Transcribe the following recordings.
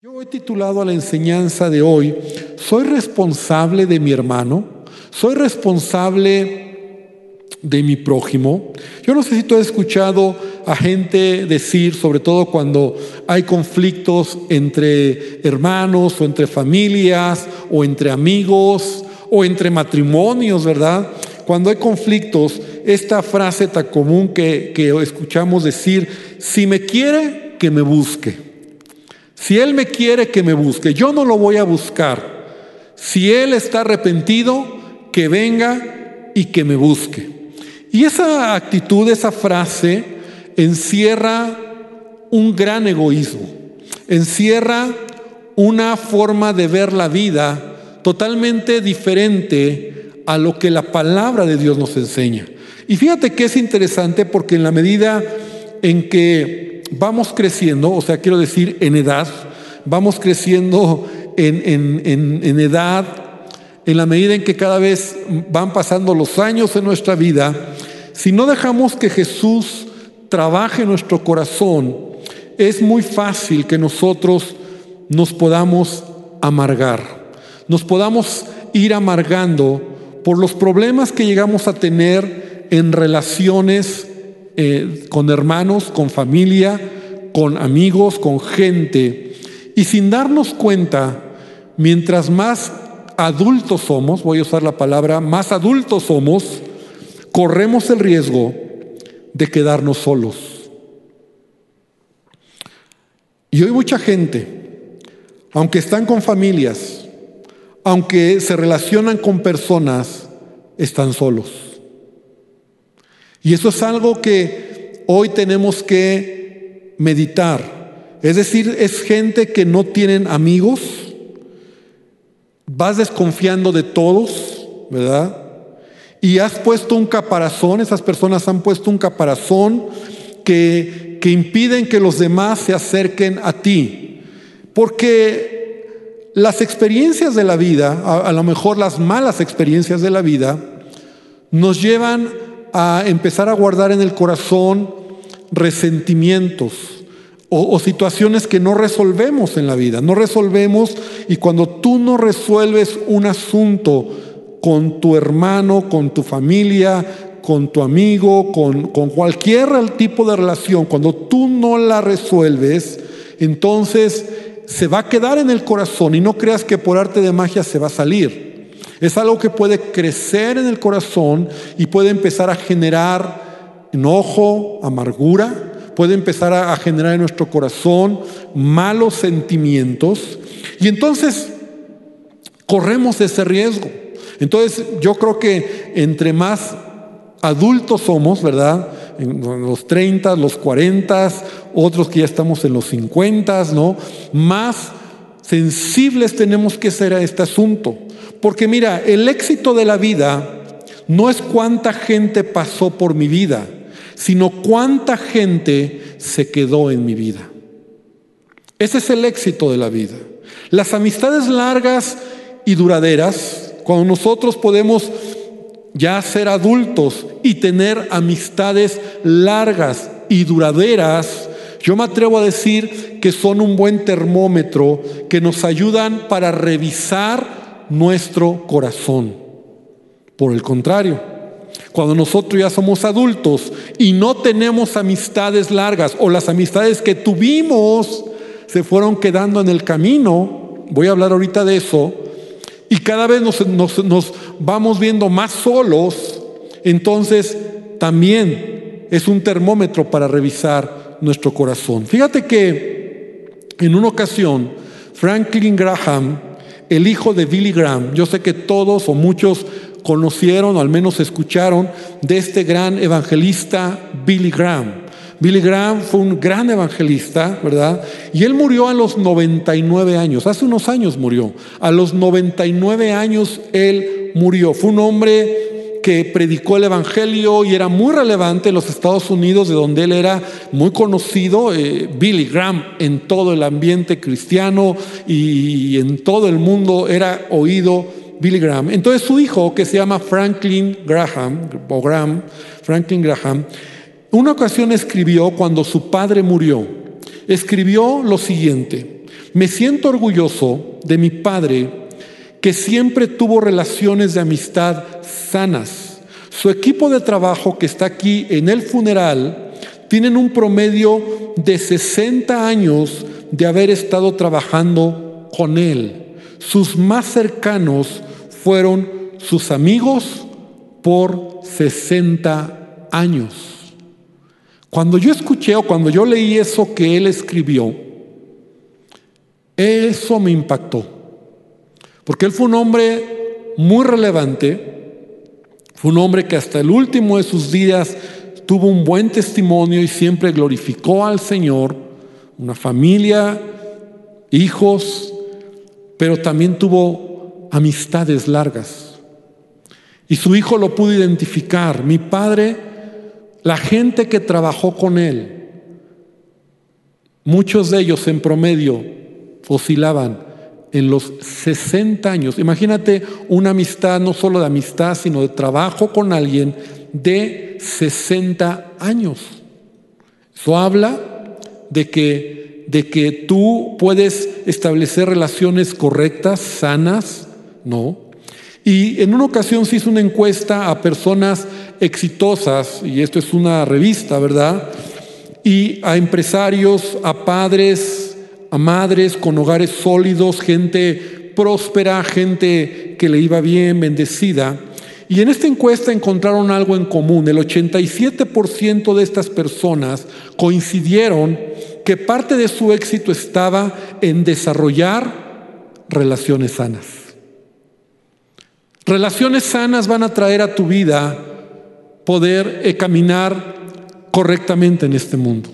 Yo he titulado a la enseñanza de hoy, ¿soy responsable de mi hermano? ¿Soy responsable de mi prójimo? Yo no sé si tú has escuchado a gente decir, sobre todo cuando hay conflictos entre hermanos o entre familias o entre amigos o entre matrimonios, ¿verdad? Cuando hay conflictos, esta frase tan común que, que escuchamos decir, si me quiere, que me busque. Si Él me quiere que me busque, yo no lo voy a buscar. Si Él está arrepentido, que venga y que me busque. Y esa actitud, esa frase, encierra un gran egoísmo, encierra una forma de ver la vida totalmente diferente a lo que la palabra de Dios nos enseña. Y fíjate que es interesante porque en la medida en que vamos creciendo, o sea, quiero decir, en edad, vamos creciendo en, edad, en la medida en que cada vez van pasando los años en nuestra vida, si no dejamos que Jesús trabaje en nuestro corazón, es muy fácil que nosotros nos podamos amargar, nos podamos ir amargando por los problemas que llegamos a tener en relaciones eh, con hermanos, con familia, con amigos, con gente. Y sin darnos cuenta, mientras más adultos somos, voy a usar la palabra, más adultos somos, corremos el riesgo de quedarnos solos. Y hoy mucha gente, aunque están con familias, aunque se relacionan con personas, están solos. Y eso es algo que hoy tenemos que meditar. Es decir, es gente que no tienen amigos, vas desconfiando de todos, ¿verdad? Y has puesto un caparazón, esas personas han puesto un caparazón que, que impiden que los demás se acerquen a ti. Porque las experiencias de la vida, a, a lo mejor las malas experiencias de la vida, nos llevan a empezar a guardar en el corazón resentimientos o, situaciones que no resolvemos en la vida. No resolvemos y cuando tú no resuelves un asunto con tu hermano, con tu familia, con tu amigo, con, con cualquier tipo de relación, cuando tú no la resuelves, entonces se va a quedar en el corazón y no creas que por arte de magia se va a salir. Es algo que puede crecer en el corazón y puede empezar a generar enojo, amargura, puede empezar a generar en nuestro corazón malos sentimientos. Y entonces corremos ese riesgo. Entonces yo creo que entre más adultos somos, ¿verdad? En los 30, los 40, otros que ya estamos en los 50, ¿no? Más sensibles tenemos que ser a este asunto. Porque mira, el éxito de la vida no es cuánta gente pasó por mi vida, sino cuánta gente se quedó en mi vida. Ese es el éxito de la vida. Las amistades largas y duraderas, cuando nosotros podemos ya ser adultos y tener amistades largas y duraderas, yo me atrevo a decir que son un buen termómetro que nos ayudan para revisar nuestro corazón. Por el contrario, cuando nosotros ya somos adultos y no tenemos amistades largas o las amistades que tuvimos se fueron quedando en el camino, voy a hablar ahorita de eso, y cada vez nos, nos vamos viendo más solos, entonces también es un termómetro para revisar nuestro corazón. Fíjate que en una ocasión Franklin Graham el hijo de Billy Graham. Yo sé que todos o muchos conocieron o al menos escucharon de este gran evangelista Billy Graham. Billy Graham fue un gran evangelista, ¿verdad? Y él murió a los 99 años, hace unos años murió. A los 99 años él murió. Fue un hombre que predicó el Evangelio y era muy relevante en los Estados Unidos, de donde él era muy conocido, eh, Billy Graham, en todo el ambiente cristiano y en todo el mundo era oído Billy Graham. Entonces su hijo, que se llama Franklin Graham, o Graham, Franklin Graham, una ocasión escribió cuando su padre murió, escribió lo siguiente, Me siento orgulloso de mi padre que siempre tuvo relaciones de amistad sanas. Su equipo de trabajo que está aquí en el funeral tienen un promedio de 60 años de haber estado trabajando con él. Sus más cercanos fueron sus amigos por 60 años. Cuando yo escuché o cuando yo leí eso que él escribió, eso me impactó. Porque él fue un hombre muy relevante, fue un hombre que hasta el último de sus días tuvo un buen testimonio y siempre glorificó al Señor, una familia, hijos, pero también tuvo amistades largas. Y su hijo lo pudo identificar. Mi padre, la gente que trabajó con él, muchos de ellos en promedio oscilaban en los 60 años. Imagínate una amistad, no solo de amistad, sino de trabajo con alguien de 60 años. Eso habla de que, de que tú puedes establecer relaciones correctas, sanas, ¿no? Y en una ocasión se hizo una encuesta a personas exitosas, y esto es una revista, ¿verdad? Y a empresarios, a padres, a madres con hogares sólidos, gente próspera, gente que le iba bien, bendecida. Y en esta encuesta encontraron algo en común. El 87% de estas personas coincidieron que parte de su éxito estaba en desarrollar relaciones sanas. Relaciones sanas van a traer a tu vida poder eh, caminar correctamente en este mundo.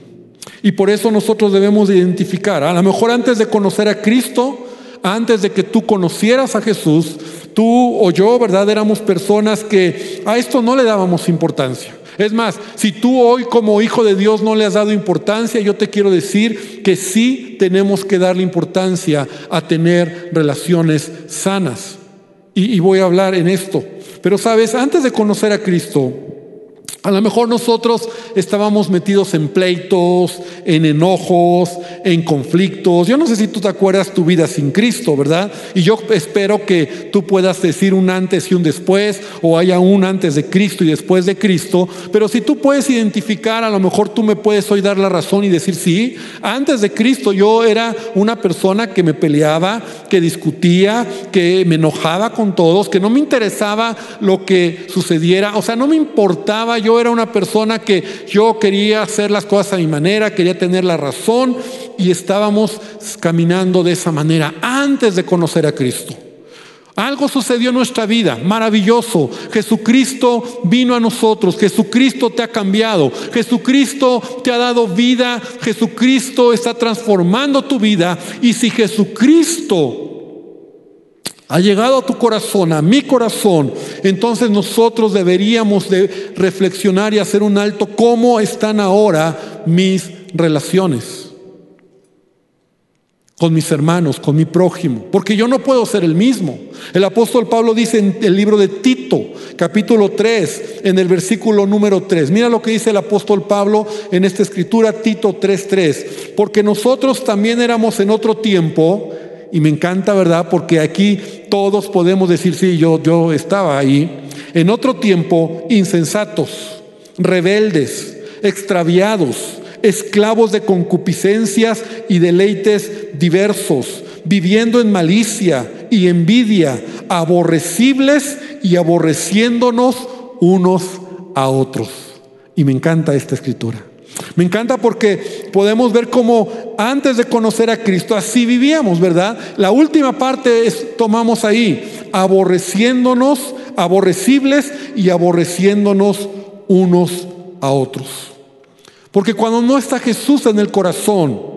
Y por eso nosotros debemos identificar, a lo mejor antes de conocer a Cristo, antes de que tú conocieras a Jesús, tú o yo, ¿verdad? Éramos personas que a esto no le dábamos importancia. Es más, si tú hoy como hijo de Dios no le has dado importancia, yo te quiero decir que sí tenemos que darle importancia a tener relaciones sanas. Y, y voy a hablar en esto. Pero sabes, antes de conocer a Cristo, a lo mejor nosotros estábamos metidos en pleitos, en enojos, en conflictos. Yo no sé si tú te acuerdas tu vida sin Cristo, ¿verdad? Y yo espero que tú puedas decir un antes y un después, o haya un antes de Cristo y después de Cristo. Pero si tú puedes identificar, a lo mejor tú me puedes hoy dar la razón y decir, sí, antes de Cristo yo era una persona que me peleaba, que discutía, que me enojaba con todos, que no me interesaba lo que sucediera, o sea, no me importaba yo era una persona que yo quería hacer las cosas a mi manera, quería tener la razón y estábamos caminando de esa manera antes de conocer a Cristo. Algo sucedió en nuestra vida, maravilloso. Jesucristo vino a nosotros, Jesucristo te ha cambiado, Jesucristo te ha dado vida, Jesucristo está transformando tu vida. Y si Jesucristo ha llegado a tu corazón, a mi corazón, entonces nosotros deberíamos de reflexionar y hacer un alto cómo están ahora mis relaciones con mis hermanos, con mi prójimo, porque yo no puedo ser el mismo. El apóstol Pablo dice en el libro de Tito, capítulo 3, en el versículo número 3. Mira lo que dice el apóstol Pablo en esta escritura, Tito 3:3, porque nosotros también éramos en otro tiempo y me encanta, ¿verdad? Porque aquí todos podemos decir, sí, yo, yo estaba ahí. En otro tiempo, insensatos, rebeldes, extraviados, esclavos de concupiscencias y deleites diversos, viviendo en malicia y envidia, aborrecibles y aborreciéndonos unos a otros. Y me encanta esta escritura. Me encanta porque podemos ver cómo antes de conocer a Cristo así vivíamos, ¿verdad? La última parte es, tomamos ahí, aborreciéndonos, aborrecibles y aborreciéndonos unos a otros. Porque cuando no está Jesús en el corazón,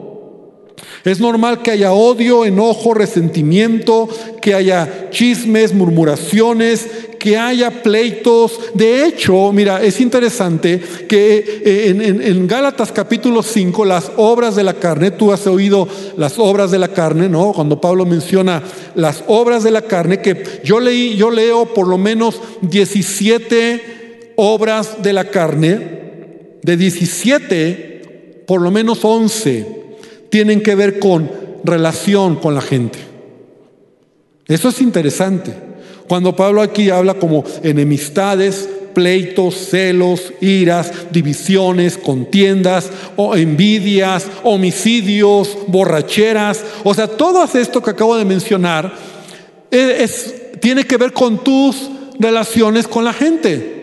es normal que haya odio, enojo, resentimiento, que haya chismes, murmuraciones, que haya pleitos. De hecho, mira, es interesante que eh, en, Gálatas capítulo 5, las obras de la carne, tú has oído las obras de la carne, ¿no? Cuando Pablo menciona las obras de la carne, que yo leí, yo leo por lo menos 17 obras de la carne, de 17, por lo menos 11 tienen que ver con relación con la gente. Eso es interesante. Cuando Pablo aquí habla como enemistades, pleitos, celos, iras, divisiones, contiendas, o envidias, homicidios, borracheras, o sea, todo esto que acabo de mencionar tiene que ver con tus relaciones con la gente.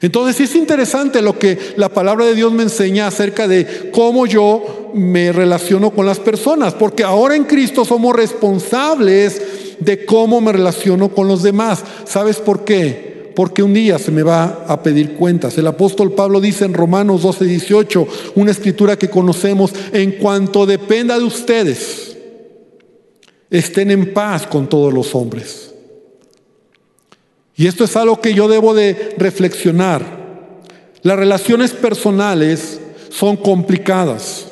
Entonces es interesante lo que la palabra de Dios me enseña acerca de cómo yo me relaciono con las personas, porque ahora en Cristo somos responsables de cómo me relaciono con los demás. ¿Sabes por qué? Porque un día se me va a pedir cuentas. El apóstol Pablo dice en Romanos 12, 18, una escritura que conocemos, en cuanto dependa de ustedes, estén en paz con todos los hombres. Y esto es algo que yo debo de reflexionar. Las relaciones personales son complicadas.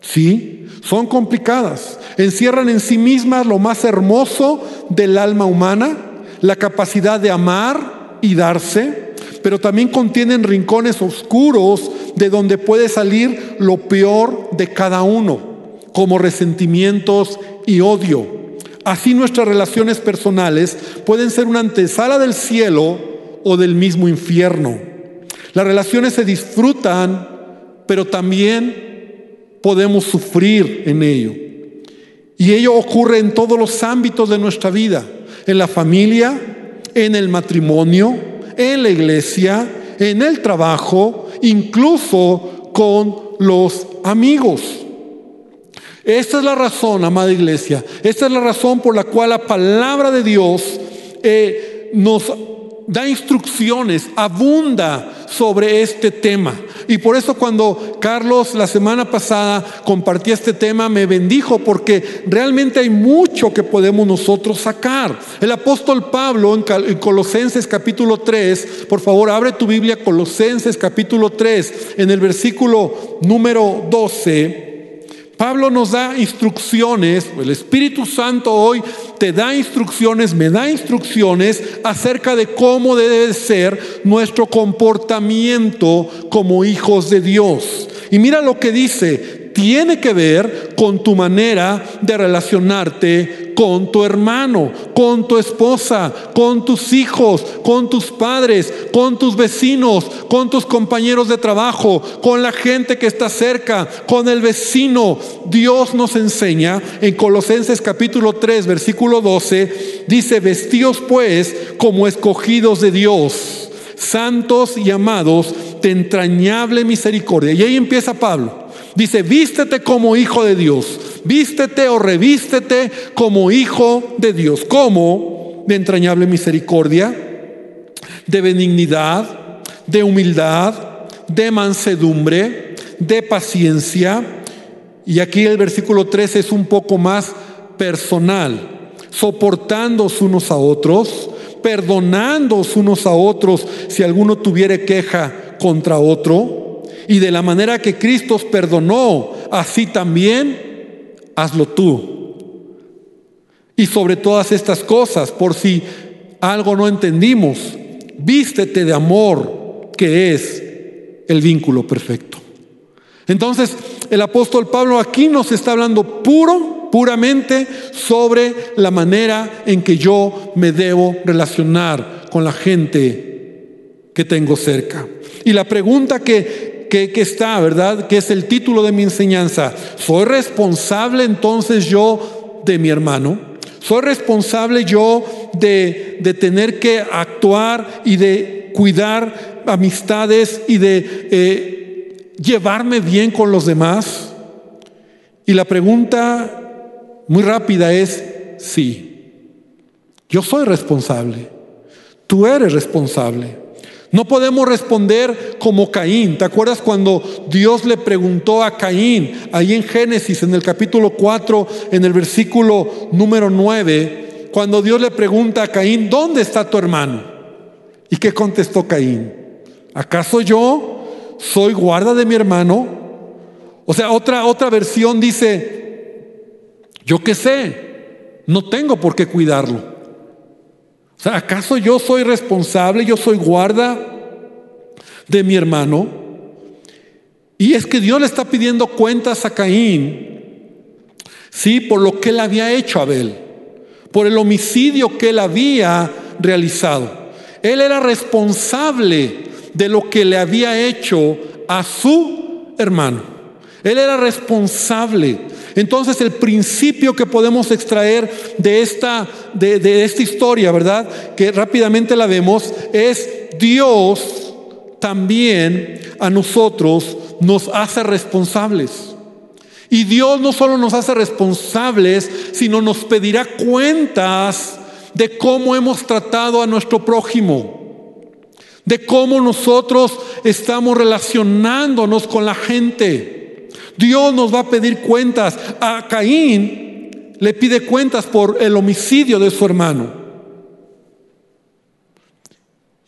¿Sí? Son complicadas. Encierran en sí mismas lo más hermoso del alma humana, la capacidad de amar y darse, pero también contienen rincones oscuros de donde puede salir lo peor de cada uno, como resentimientos y odio Así nuestras relaciones personales pueden ser una antesala del cielo o del mismo infierno. Las relaciones se disfrutan, pero también podemos sufrir en ello. Y ello ocurre en todos los ámbitos de nuestra vida, en la familia, en el matrimonio, en la iglesia, en el trabajo, incluso con los amigos. Esta es la razón, amada iglesia, esta es la razón por la cual la palabra de Dios eh, nos da instrucciones, abunda sobre este tema. Y por eso cuando Carlos la semana pasada compartía este tema, me bendijo porque realmente hay mucho que podemos nosotros sacar. El apóstol Pablo en Colosenses capítulo 3, por favor abre tu Biblia, Colosenses capítulo 3, en el versículo número 12. Pablo nos da instrucciones, el Espíritu Santo hoy te da instrucciones, me da instrucciones acerca de cómo debe ser nuestro comportamiento como hijos de Dios. Y mira lo que dice, tiene que ver con tu manera de relacionarte con tu hermano, con tu esposa, con tus hijos, con tus padres, con tus vecinos, con tus compañeros de trabajo, con la gente que está cerca, con el vecino. Dios nos enseña en Colosenses capítulo 3, versículo 12, dice, vestíos pues como escogidos de Dios, santos y amados de entrañable misericordia. Y ahí empieza Pablo Dice, vístete como hijo de Dios. Vístete o revístete como hijo de Dios. como De entrañable misericordia, de benignidad, de humildad, de mansedumbre, de paciencia. Y aquí el versículo 13 es un poco más personal, soportándoos unos a otros, perdonándoos unos a otros si alguno tuviere queja contra otro y de la manera que Cristo os perdonó, así también hazlo tú. Y sobre todas estas cosas, por si algo no entendimos, vístete de amor, que es el vínculo perfecto. Entonces, el apóstol Pablo aquí nos está hablando puro, puramente sobre la manera en que yo me debo relacionar con la gente que tengo cerca. Y la pregunta que que, está, ¿verdad? Que es el título de mi enseñanza. ¿Soy responsable entonces yo de mi hermano? ¿Soy responsable yo de, de tener que actuar y de cuidar amistades y de eh, llevarme bien con los demás? Y la pregunta muy rápida es, sí, yo soy responsable, tú eres responsable. No podemos responder como Caín. ¿Te acuerdas cuando Dios le preguntó a Caín, ahí en Génesis, en el capítulo 4, en el versículo número 9, cuando Dios le pregunta a Caín, ¿dónde está tu hermano? ¿Y qué contestó Caín? ¿Acaso yo soy guarda de mi hermano? O sea, otra, otra versión dice, yo qué sé, no tengo por qué cuidarlo. O sea, ¿acaso yo soy responsable, yo soy guarda de mi hermano? Y es que Dios le está pidiendo cuentas a Caín Sí, por lo que él había hecho a Abel, por el homicidio que él había realizado. Él era responsable de lo que le había hecho a su hermano. Él era responsable. Entonces el principio que podemos extraer de esta, de, de esta historia, ¿verdad? Que rápidamente la vemos, es Dios también a nosotros nos hace responsables. Y Dios no solo nos hace responsables, sino nos pedirá cuentas de cómo hemos tratado a nuestro prójimo, de cómo nosotros estamos relacionándonos con la gente. Dios nos va a pedir cuentas. A Caín le pide cuentas por el homicidio de su hermano.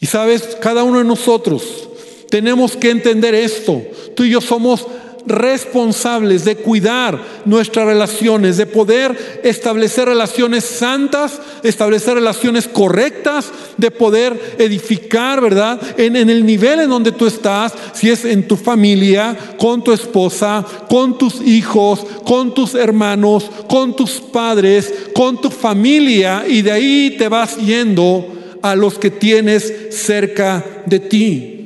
Y sabes, cada uno de nosotros tenemos que entender esto. Tú y yo somos responsables de cuidar nuestras relaciones, de poder establecer relaciones santas, establecer relaciones correctas, de poder edificar, ¿verdad? En, el nivel en donde tú estás, si es en tu familia, con tu esposa, con tus hijos, con tus hermanos, con tus padres, con tu familia, y de ahí te vas yendo a los que tienes cerca de ti.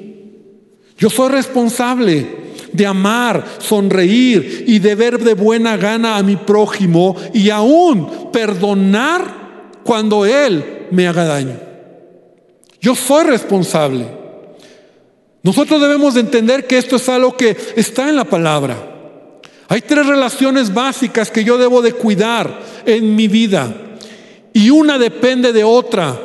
Yo soy responsable de amar, sonreír y de ver de buena gana a mi prójimo y aún perdonar cuando él me haga daño. Yo soy responsable. Nosotros debemos de entender que esto es algo que está en la palabra. Hay tres relaciones básicas que yo debo de cuidar en mi vida y una depende de otra,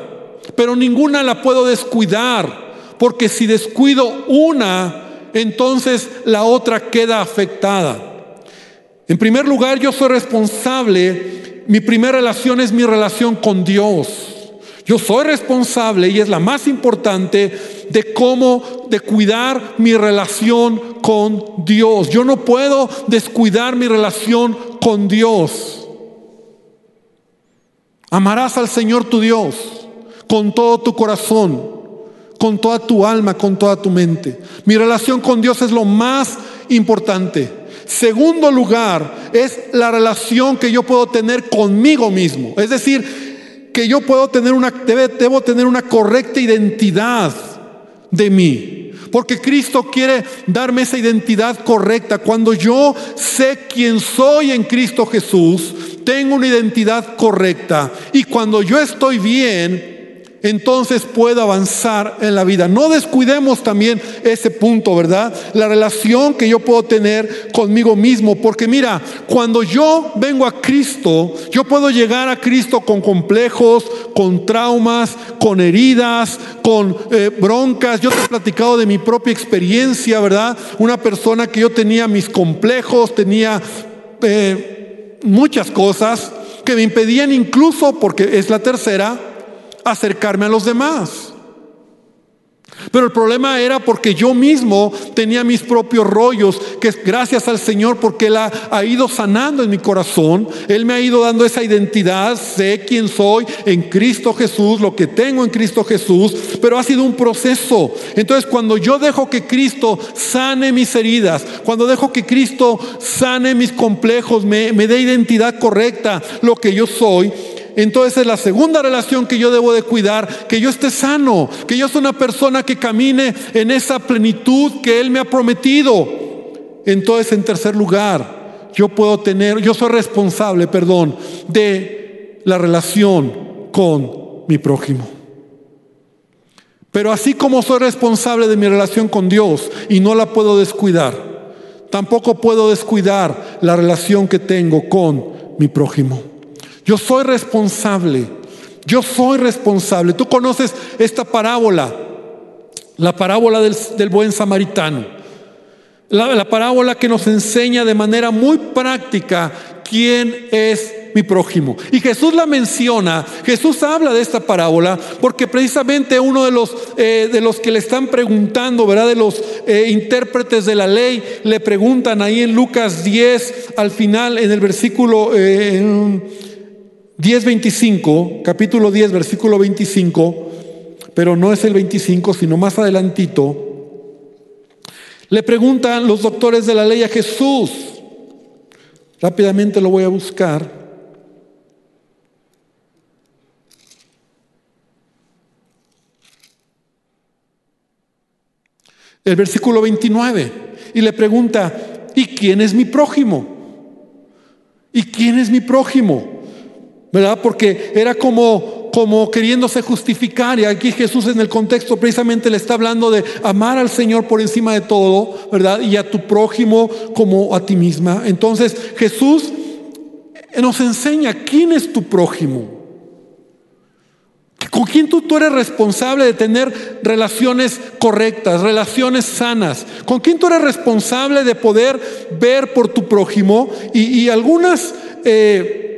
pero ninguna la puedo descuidar, porque si descuido una, entonces la otra queda afectada. En primer lugar, yo soy responsable, mi primera relación es mi relación con Dios. Yo soy responsable y es la más importante de cómo, de cuidar mi relación con Dios. Yo no puedo descuidar mi relación con Dios. Amarás al Señor tu Dios con todo tu corazón con toda tu alma, con toda tu mente. Mi relación con Dios es lo más importante. Segundo lugar, es la relación que yo puedo tener conmigo mismo. Es decir, que yo puedo tener una, debo tener una correcta identidad de mí. Porque Cristo quiere darme esa identidad correcta. Cuando yo sé quién soy en Cristo Jesús, tengo una identidad correcta. Y cuando yo estoy bien, entonces puedo avanzar en la vida. No descuidemos también ese punto, ¿verdad? La relación que yo puedo tener conmigo mismo. Porque mira, cuando yo vengo a Cristo, yo puedo llegar a Cristo con complejos, con traumas, con heridas, con eh, broncas. Yo te he platicado de mi propia experiencia, ¿verdad? Una persona que yo tenía mis complejos, tenía eh, muchas cosas que me impedían incluso, porque es la tercera, acercarme a los demás. Pero el problema era porque yo mismo tenía mis propios rollos, que gracias al Señor porque Él ha, ido sanando en mi corazón, Él me ha ido dando esa identidad, sé quién soy en Cristo Jesús, lo que tengo en Cristo Jesús, pero ha sido un proceso. Entonces cuando yo dejo que Cristo sane mis heridas, cuando dejo que Cristo sane mis complejos, me, me dé identidad correcta, lo que yo soy, entonces es la segunda relación que yo debo de cuidar, que yo esté sano, que yo sea una persona que camine en esa plenitud que Él me ha prometido. Entonces, en tercer lugar, yo puedo tener, yo soy responsable, perdón, de la relación con mi prójimo. Pero así como soy responsable de mi relación con Dios y no la puedo descuidar, tampoco puedo descuidar la relación que tengo con mi prójimo. Yo soy responsable. Yo soy responsable. Tú conoces esta parábola, la parábola del, buen samaritano. La, la parábola que nos enseña de manera muy práctica quién es mi prójimo. Y Jesús la menciona, Jesús habla de esta parábola porque precisamente uno de los, eh, de los que le están preguntando, ¿verdad? De los eh, intérpretes de la ley, le preguntan ahí en Lucas 10, al final, en el versículo... Eh, 10.25, capítulo 10, versículo 25, pero no es el 25, sino más adelantito, le preguntan los doctores de la ley a Jesús, Rápidamente lo voy a buscar. El versículo 29. Y le pregunta, ¿y quién es mi prójimo? ¿Y quién es mi prójimo? ¿Verdad? Porque era como, como queriéndose justificar. Y aquí Jesús en el contexto precisamente le está hablando de amar al Señor por encima de todo, ¿verdad? Y a tu prójimo como a ti misma. Entonces Jesús nos enseña quién es tu prójimo. ¿Con quién tú, eres responsable de tener relaciones correctas, relaciones sanas? ¿Con quién tú eres responsable de poder ver por tu prójimo? Y, algunas, eh,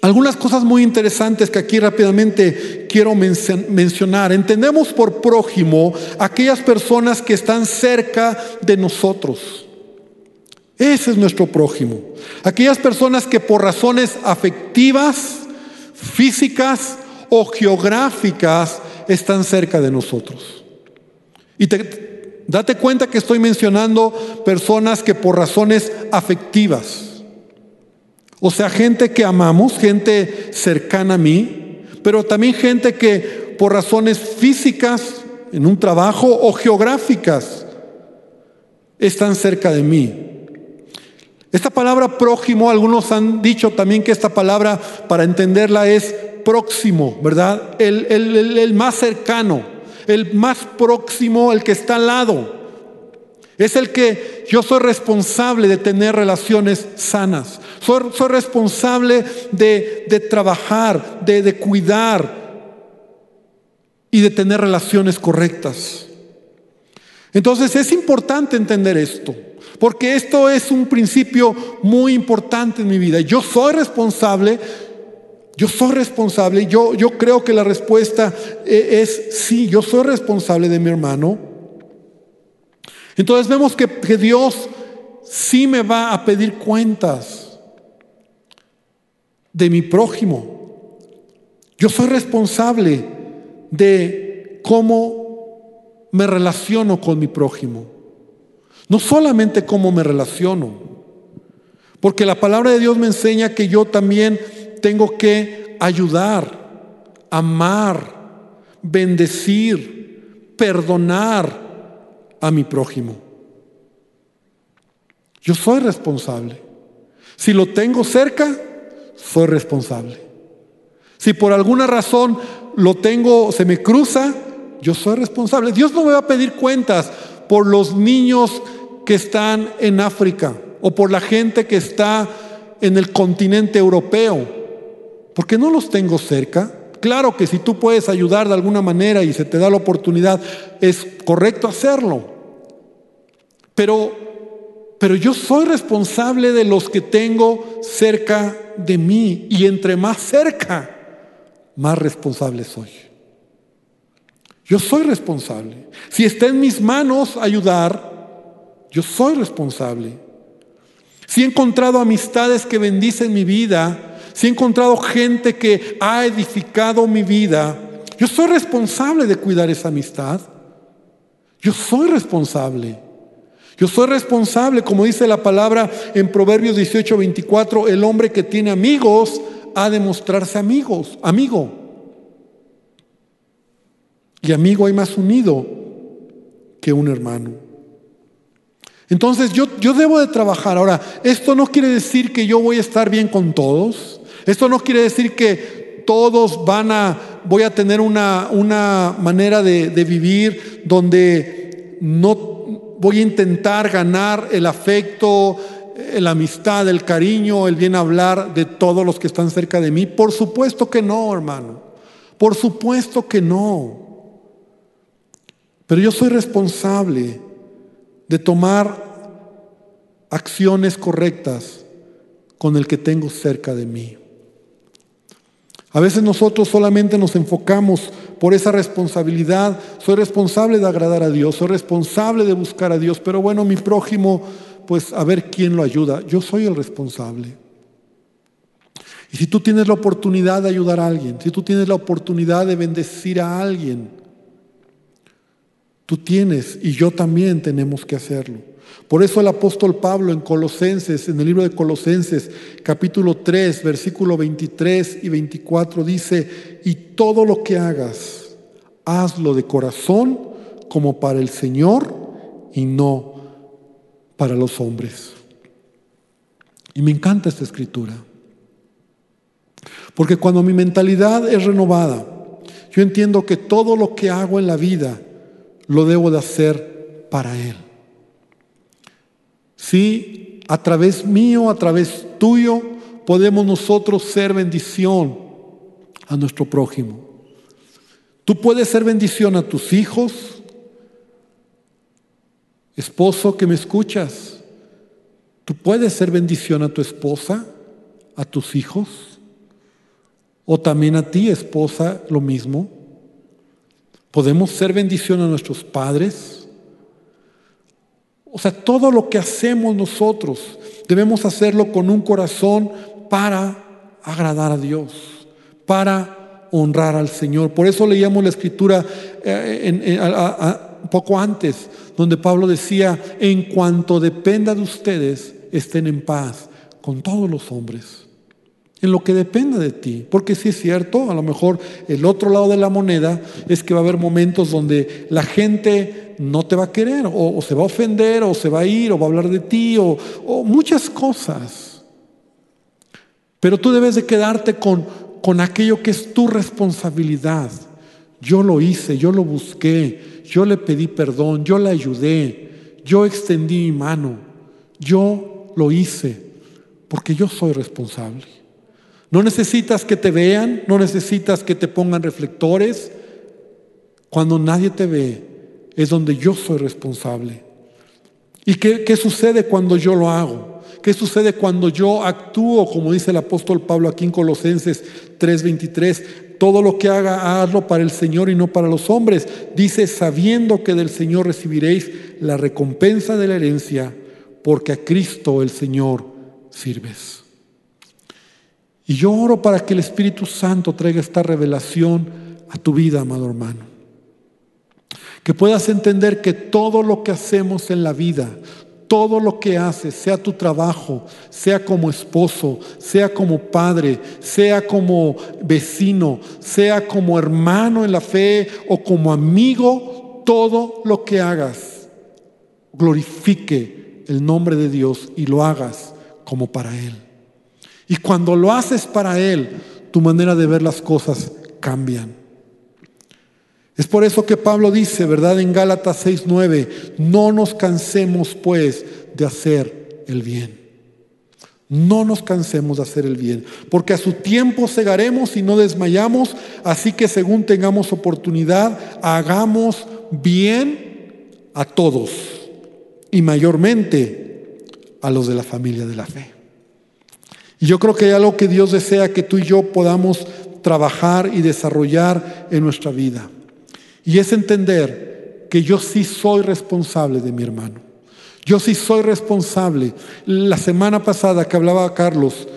algunas cosas muy interesantes que aquí rápidamente quiero mencionar. Entendemos por prójimo aquellas personas que están cerca de nosotros. Ese es nuestro prójimo. Aquellas personas que por razones afectivas, físicas, o geográficas están cerca de nosotros. Y te, date cuenta que estoy mencionando personas que por razones afectivas, o sea, gente que amamos, gente cercana a mí, pero también gente que por razones físicas, en un trabajo o geográficas, están cerca de mí. Esta palabra prójimo, algunos han dicho también que esta palabra, para entenderla, es próximo, ¿verdad? El, más cercano, el más próximo, el que está al lado. Es el que yo soy responsable de tener relaciones sanas. Soy, responsable de, de trabajar, de, de cuidar y de tener relaciones correctas. Entonces es importante entender esto, porque esto es un principio muy importante en mi vida. Yo soy responsable yo soy responsable. Yo, yo creo que la respuesta eh, es sí, yo soy responsable de mi hermano. Entonces vemos que, que Dios sí me va a pedir cuentas de mi prójimo. Yo soy responsable de cómo me relaciono con mi prójimo. No solamente cómo me relaciono, porque la palabra de Dios me enseña que yo también tengo que ayudar, amar, bendecir, perdonar a mi prójimo. Yo soy responsable. Si lo tengo cerca, soy responsable. Si por alguna razón lo tengo, se me cruza, yo soy responsable. Dios no me va a pedir cuentas por los niños que están en África o por la gente que está en el continente europeo porque no los tengo cerca. Claro que si tú puedes ayudar de alguna manera y se te da la oportunidad, es correcto hacerlo. Pero, pero yo soy responsable de los que tengo cerca de mí. Y entre más cerca, más responsable soy. Yo soy responsable. Si está en mis manos ayudar, yo soy responsable. Si he encontrado amistades que bendicen mi vida, si he encontrado gente que ha edificado mi vida, yo soy responsable de cuidar esa amistad. Yo soy responsable. Yo soy responsable, como dice la palabra en Proverbios 18, 24, el hombre que tiene amigos ha de mostrarse amigos, amigo. Y amigo hay más unido que un hermano. Entonces yo, yo debo de trabajar. Ahora, esto no quiere decir que yo voy a estar bien con todos. Esto no quiere decir que todos van a, voy a tener una, una manera de, de vivir donde no voy a intentar ganar el afecto, la amistad, el cariño, el bien hablar de todos los que están cerca de mí. Por supuesto que no, hermano. Por supuesto que no. Pero yo soy responsable de tomar acciones correctas con el que tengo cerca de mí. A veces nosotros solamente nos enfocamos por esa responsabilidad. Soy responsable de agradar a Dios, soy responsable de buscar a Dios, pero bueno, mi prójimo, pues a ver quién lo ayuda. Yo soy el responsable. Y si tú tienes la oportunidad de ayudar a alguien, si tú tienes la oportunidad de bendecir a alguien, tú tienes y yo también tenemos que hacerlo. Por eso el apóstol Pablo en Colosenses, en el libro de Colosenses, capítulo 3, versículo 23 y 24, dice, y todo lo que hagas, hazlo de corazón como para el Señor y no para los hombres. Y me encanta esta escritura. Porque cuando mi mentalidad es renovada, yo entiendo que todo lo que hago en la vida lo debo de hacer para Él. Sí, a través mío, a través tuyo, podemos nosotros ser bendición a nuestro prójimo. Tú puedes ser bendición a tus hijos, esposo que me escuchas. Tú puedes ser bendición a tu esposa, a tus hijos, o también a ti, esposa, lo mismo. Podemos ser bendición a nuestros padres, o sea, todo lo que hacemos nosotros debemos hacerlo con un corazón para agradar a Dios, para honrar al Señor. Por eso leíamos la escritura eh, poco antes, donde Pablo decía, en cuanto dependa de ustedes, estén en paz con todos los hombres en lo que dependa de ti. Porque si es cierto, a lo mejor el otro lado de la moneda es que va a haber momentos donde la gente no te va a querer, o, se va a ofender, o se va a ir, o va a hablar de ti, o, muchas cosas. Pero tú debes de quedarte con, con aquello que es tu responsabilidad. Yo lo hice, yo lo busqué, yo le pedí perdón, yo le ayudé, yo extendí mi mano, yo lo hice, porque yo soy responsable. No necesitas que te vean, no necesitas que te pongan reflectores. Cuando nadie te ve, es donde yo soy responsable. ¿Y qué, qué, sucede cuando yo lo hago? ¿Qué sucede cuando yo actúo, como dice el apóstol Pablo aquí en Colosenses 3:23? Todo lo que haga, hazlo para el Señor y no para los hombres. Dice, sabiendo que del Señor recibiréis la recompensa de la herencia, porque a Cristo el Señor sirves. Y yo oro para que el Espíritu Santo traiga esta revelación a tu vida, amado hermano. Que puedas entender que todo lo que hacemos en la vida, todo lo que haces, sea tu trabajo, sea como esposo, sea como padre, sea como vecino, sea como hermano en la fe o como amigo, todo lo que hagas, glorifique el nombre de Dios y lo hagas como para Él. Y cuando lo haces para Él, tu manera de ver las cosas cambian. Es por eso que Pablo dice, ¿verdad? En Gálatas 6:9, no nos cansemos pues de hacer el bien. No nos cansemos de hacer el bien, porque a su tiempo cegaremos y no desmayamos, así que según tengamos oportunidad, hagamos bien a todos y mayormente a los de la familia de la fe. Y yo creo que hay algo que Dios desea que tú y yo podamos trabajar y desarrollar en nuestra vida. Y es entender que yo sí soy responsable de mi hermano. Yo sí soy responsable. La semana pasada que hablaba Carlos,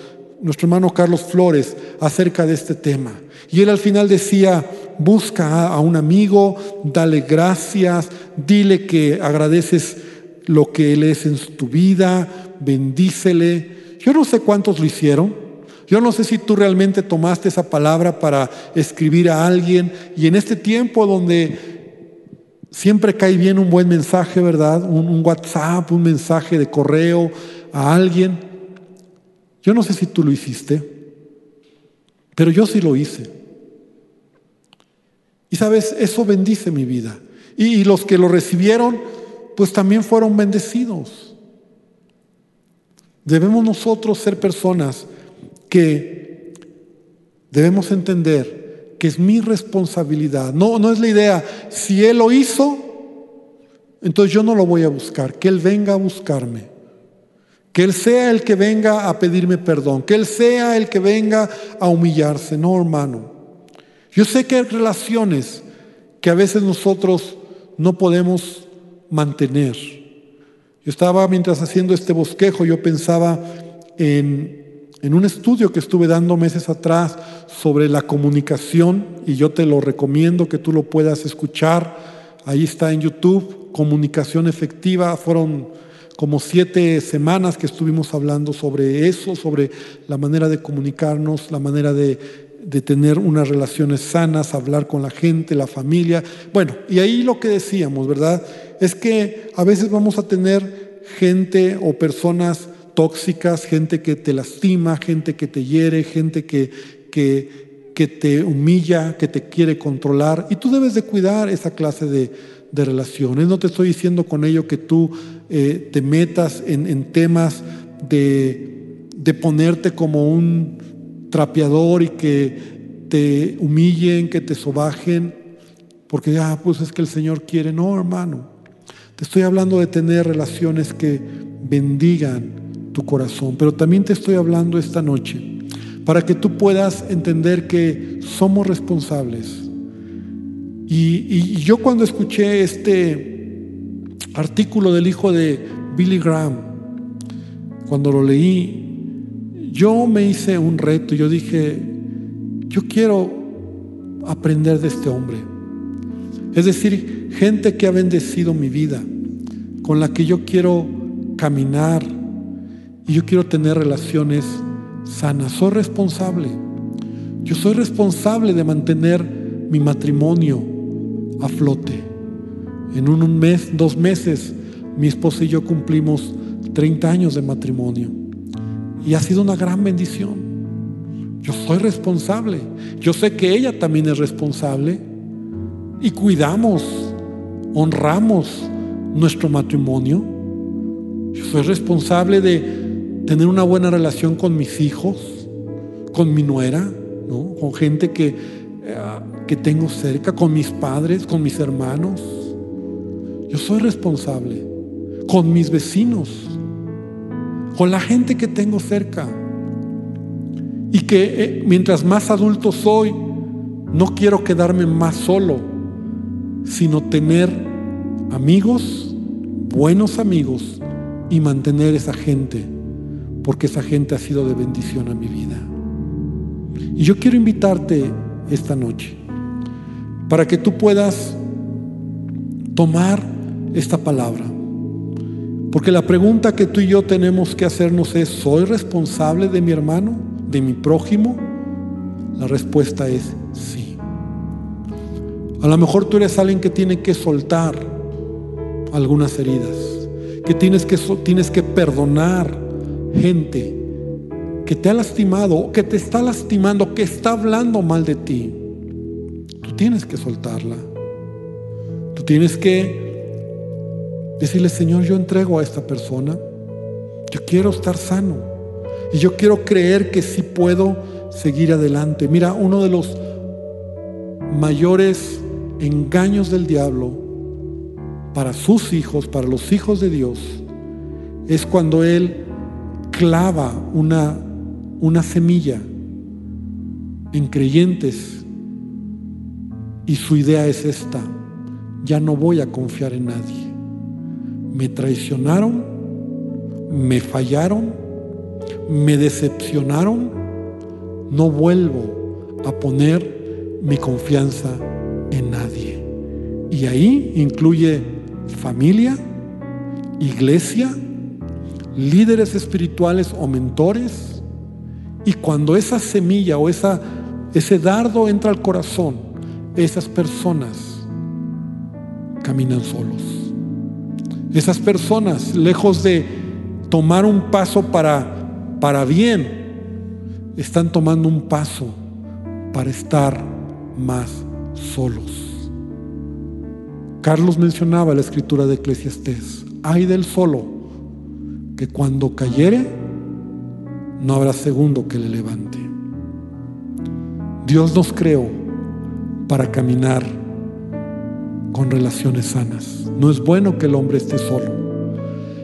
nuestro hermano Carlos Flores, acerca de este tema. Y él al final decía, busca a un amigo, dale gracias, dile que agradeces lo que él es en tu vida, bendícele. Yo no sé cuántos lo hicieron. Yo no sé si tú realmente tomaste esa palabra para escribir a alguien y en este tiempo donde siempre cae bien un buen mensaje, ¿verdad? Un, WhatsApp, un mensaje de correo a alguien. Yo no sé si tú lo hiciste, pero yo sí lo hice. Y sabes, eso bendice mi vida. y los que lo recibieron, pues también fueron bendecidos. Debemos nosotros ser personas que debemos entender que es mi responsabilidad. No, no es la idea, si Él lo hizo, entonces yo no lo voy a buscar, que Él venga a buscarme. Que Él sea el que venga a pedirme perdón, que Él sea el que venga a humillarse, no hermano. Yo sé que hay relaciones que a veces nosotros no podemos mantener. Yo estaba, mientras haciendo este bosquejo, yo pensaba en, en, un estudio que estuve dando meses atrás sobre la comunicación y yo te lo recomiendo que tú lo puedas escuchar. Ahí está en YouTube, comunicación efectiva. Fueron como siete semanas que estuvimos hablando sobre eso, sobre la manera de comunicarnos, la manera de, de tener unas relaciones sanas, hablar con la gente, la familia. Bueno, y ahí lo que decíamos, ¿verdad? Es que a veces vamos a tener gente o personas tóxicas, gente que te lastima, gente que te hiere, gente que, que, te humilla, que te quiere controlar. Y tú debes de cuidar esa clase de, de relaciones. No te estoy diciendo con ello que tú eh, te metas en, temas de, de, ponerte como un trapeador y que te humillen, que te sobajen, porque ah, pues es que el Señor quiere. No, hermano. Te estoy hablando de tener relaciones que bendigan tu corazón, pero también te estoy hablando esta noche para que tú puedas entender que somos responsables y, yo cuando escuché este artículo del hijo de Billy Graham, cuando lo leí, yo me hice un reto. Yo dije, yo quiero aprender de este hombre. Es decir, gente que ha bendecido mi vida, con la que yo quiero caminar y yo quiero tener relaciones sanas. Soy responsable. Yo soy responsable de mantener mi matrimonio a flote. En un mes, dos meses, mi esposa y yo cumplimos 30 años de matrimonio. Y ha sido una gran bendición. Yo soy responsable. Yo sé que ella también es responsable. Y cuidamos, honramos nuestro matrimonio. Yo soy responsable de tener una buena relación con mis hijos, con mi nuera, con gente que eh, que tengo cerca, con mis padres, con mis hermanos. Yo soy responsable, con mis vecinos, con la gente que tengo cerca. Y que eh, mientras más adulto soy, no quiero quedarme más solo, sino tener amigos, buenos amigos, y mantener esa gente, porque esa gente ha sido de bendición a mi vida. Y yo quiero invitarte esta noche para que tú puedas tomar esta palabra. Porque la pregunta que tú y yo tenemos que hacernos es, ¿soy responsable de mi hermano, de mi prójimo? La respuesta es sí. A lo mejor tú eres alguien que tiene que soltar algunas heridas, que tienes que, tienes que perdonar gente que te ha lastimado, que te está lastimando, que está hablando mal de ti tienes que soltarla. Tú tienes que decirle, Señor, yo entrego a esta persona. Yo quiero estar sano. Y yo quiero creer que sí puedo seguir adelante. Mira, uno de los mayores engaños del diablo para sus hijos, para los hijos de Dios, es cuando Él clava una, una semilla en creyentes y su idea es esta, ya no voy a confiar en nadie. Me traicionaron, me fallaron, me decepcionaron, no vuelvo a poner mi confianza en nadie. Y ahí incluye familia, iglesia, líderes espirituales o mentores. Y cuando esa semilla o esa, ese dardo entra al corazón, esas personas caminan solos. Esas personas, lejos de tomar un paso para, para bien, están tomando un paso para estar más solos. Carlos mencionaba la escritura de Eclesiastés, hay del solo que cuando cayere no habrá segundo que le levante. Dios nos creó para caminar con relaciones sanas. No es bueno que el hombre esté solo.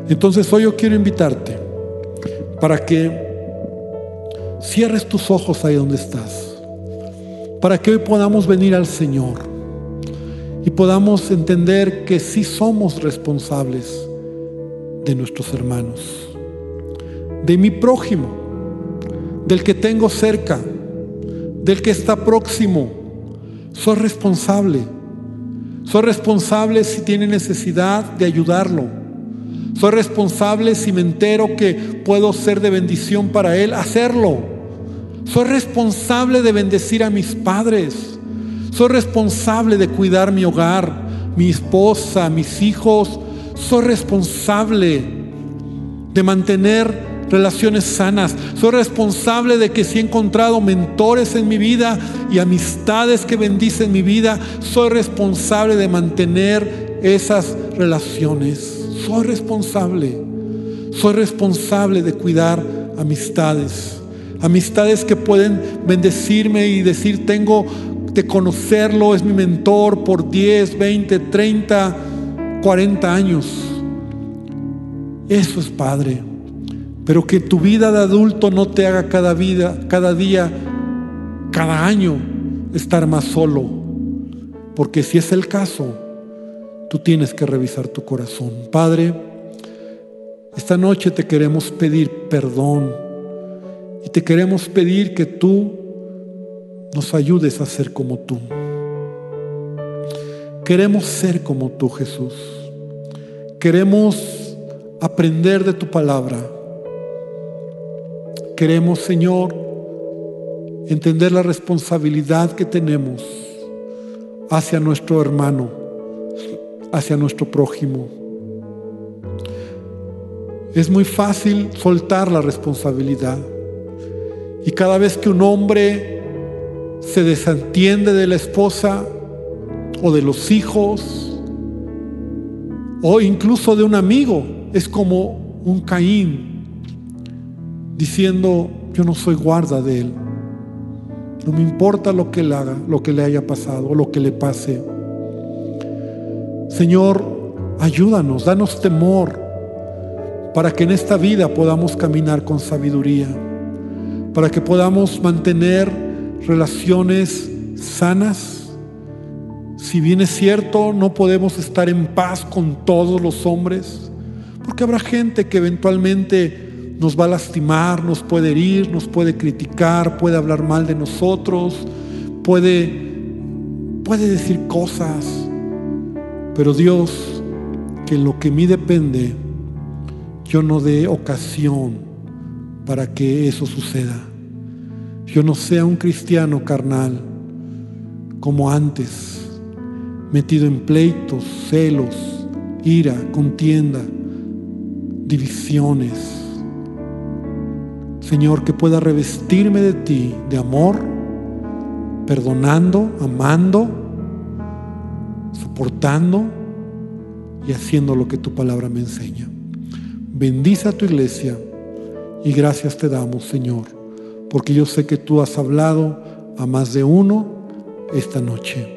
Entonces hoy yo quiero invitarte para que cierres tus ojos ahí donde estás, para que hoy podamos venir al Señor y podamos entender que sí somos responsables de nuestros hermanos, de mi prójimo, del que tengo cerca, del que está próximo, soy responsable. Soy responsable si tiene necesidad de ayudarlo. Soy responsable si me entero que puedo ser de bendición para Él, hacerlo. Soy responsable de bendecir a mis padres. Soy responsable de cuidar mi hogar, mi esposa, mis hijos. Soy responsable de mantener relaciones sanas. Soy responsable de que si he encontrado mentores en mi vida y amistades que bendicen mi vida, soy responsable de mantener esas relaciones. Soy responsable. Soy responsable de cuidar amistades. Amistades que pueden bendecirme y decir, tengo de conocerlo, es mi mentor por 10, 20, 30, 40 años. Eso es Padre. Pero que tu vida de adulto no te haga cada vida, cada día, cada año estar más solo. Porque si es el caso, tú tienes que revisar tu corazón. Padre, esta noche te queremos pedir perdón y te queremos pedir que tú nos ayudes a ser como tú. Queremos ser como tú, Jesús. Queremos aprender de tu palabra. Queremos, Señor, entender la responsabilidad que tenemos hacia nuestro hermano, hacia nuestro prójimo. Es muy fácil soltar la responsabilidad. Y cada vez que un hombre se desentiende de la esposa o de los hijos o incluso de un amigo, es como un Caín diciendo, yo no soy guarda de él. No me importa lo que él haga, lo que le haya pasado lo que le pase. Señor, ayúdanos, danos temor para que en esta vida podamos caminar con sabiduría, para que podamos mantener relaciones sanas. Si bien es cierto, no podemos estar en paz con todos los hombres, porque habrá gente que eventualmente nos va a lastimar, nos puede herir, nos puede criticar, puede hablar mal de nosotros, puede, puede decir cosas. Pero Dios, que en lo que mí depende, yo no dé ocasión para que eso suceda. Yo no sea un cristiano carnal como antes, metido en pleitos, celos, ira, contienda, divisiones Señor, que pueda revestirme de ti, de amor, perdonando, amando, soportando y haciendo lo que tu palabra me enseña. Bendice a tu iglesia y gracias te damos, Señor, porque yo sé que tú has hablado a más de uno esta noche.